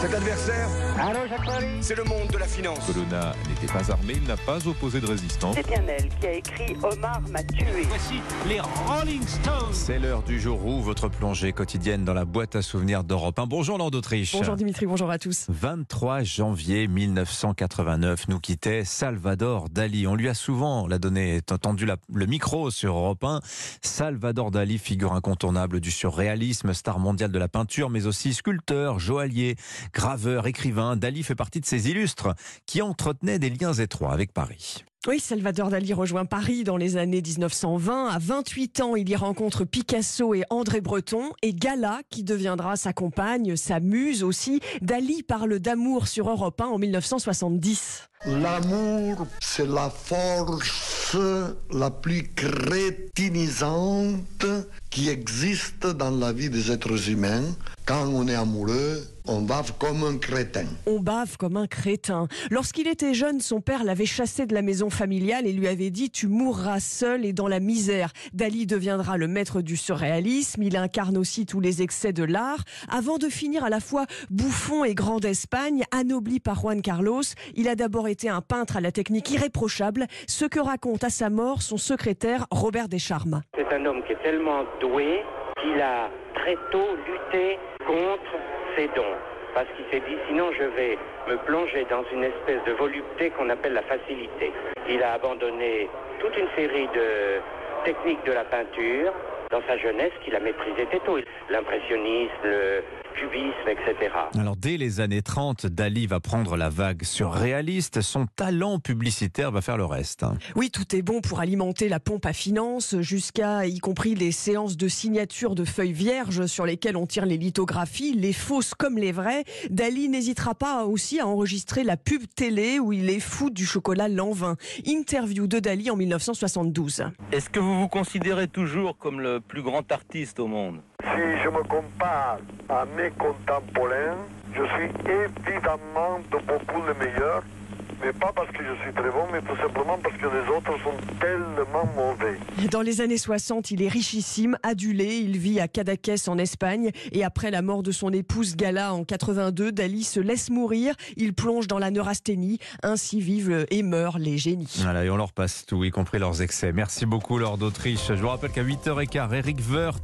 Cet adversaire, c'est le monde de la finance. Colonna n'était pas armé, il n'a pas opposé de résistance. C'est bien elle qui a écrit Omar m'a tué. Voici les Rolling Stones. C'est l'heure du jour où votre plongée quotidienne dans la boîte à souvenirs d'Europe. Un bonjour Lord d'Autriche. Bonjour Dimitri, bonjour à tous. 23 janvier 1989 nous quittait Salvador Dali. On lui a souvent la donné, tendu la- le micro sur Europe 1. Salvador Dali, figure incontournable du surréalisme, star mondial de la peinture, mais aussi sculpteur, joaillier, graveur, écrivain. Dali fait partie de ces illustres qui entretenaient des liens étroits avec Paris. Oui, Salvador Dali rejoint Paris dans les années 1920. À 28 ans, il y rencontre Picasso et André Breton et Gala, qui deviendra sa compagne, sa muse aussi. Dali parle d'amour sur Europe 1 en 1970. L'amour, c'est la force la plus crétinisante qui existe dans la vie des êtres humains. Quand on est amoureux, on va comme un crétin. On bave comme un crétin. Lorsqu'il était jeune, son père l'avait chassé de la maison familiale et lui avait dit Tu mourras seul et dans la misère. Dali deviendra le maître du surréalisme. Il incarne aussi tous les excès de l'art. Avant de finir à la fois bouffon et grand d'Espagne, anobli par Juan Carlos, il a d'abord été un peintre à la technique irréprochable, ce que raconte à sa mort son secrétaire Robert Descharmes. C'est un homme qui est tellement doué qu'il a tôt lutté contre ses dons. Parce qu'il s'est dit, sinon je vais me plonger dans une espèce de volupté qu'on appelle la facilité. Il a abandonné toute une série de techniques de la peinture dans sa jeunesse qu'il a maîtrisé très tôt. L'impressionnisme, le cubisme, etc. Alors dès les années 30, Dali va prendre la vague surréaliste. Son talent publicitaire va faire le reste. Oui, tout est bon pour alimenter la pompe à finances, jusqu'à y compris les séances de signature de feuilles vierges sur lesquelles on tire les lithographies, les fausses comme les vraies. Dali n'hésitera pas aussi à enregistrer la pub télé où il est fou du chocolat Lanvin. Interview de Dali en 1972. Est-ce que vous vous considérez toujours comme le plus grand artiste au monde. Si je me compare à mes contemporains, je suis évidemment de beaucoup le meilleur, mais pas parce que je suis très bon, mais tout simplement parce que les autres sont tellement mauvais. Dans les années 60, il est richissime, adulé, il vit à Cadaqués en Espagne et après la mort de son épouse Gala en 82, Dali se laisse mourir, il plonge dans la neurasthénie, ainsi vivent et meurent les génies. Voilà, et on leur passe tout, y compris leurs excès. Merci beaucoup, Lord d'Autriche. Je vous rappelle qu'à 8h15, Eric Woerth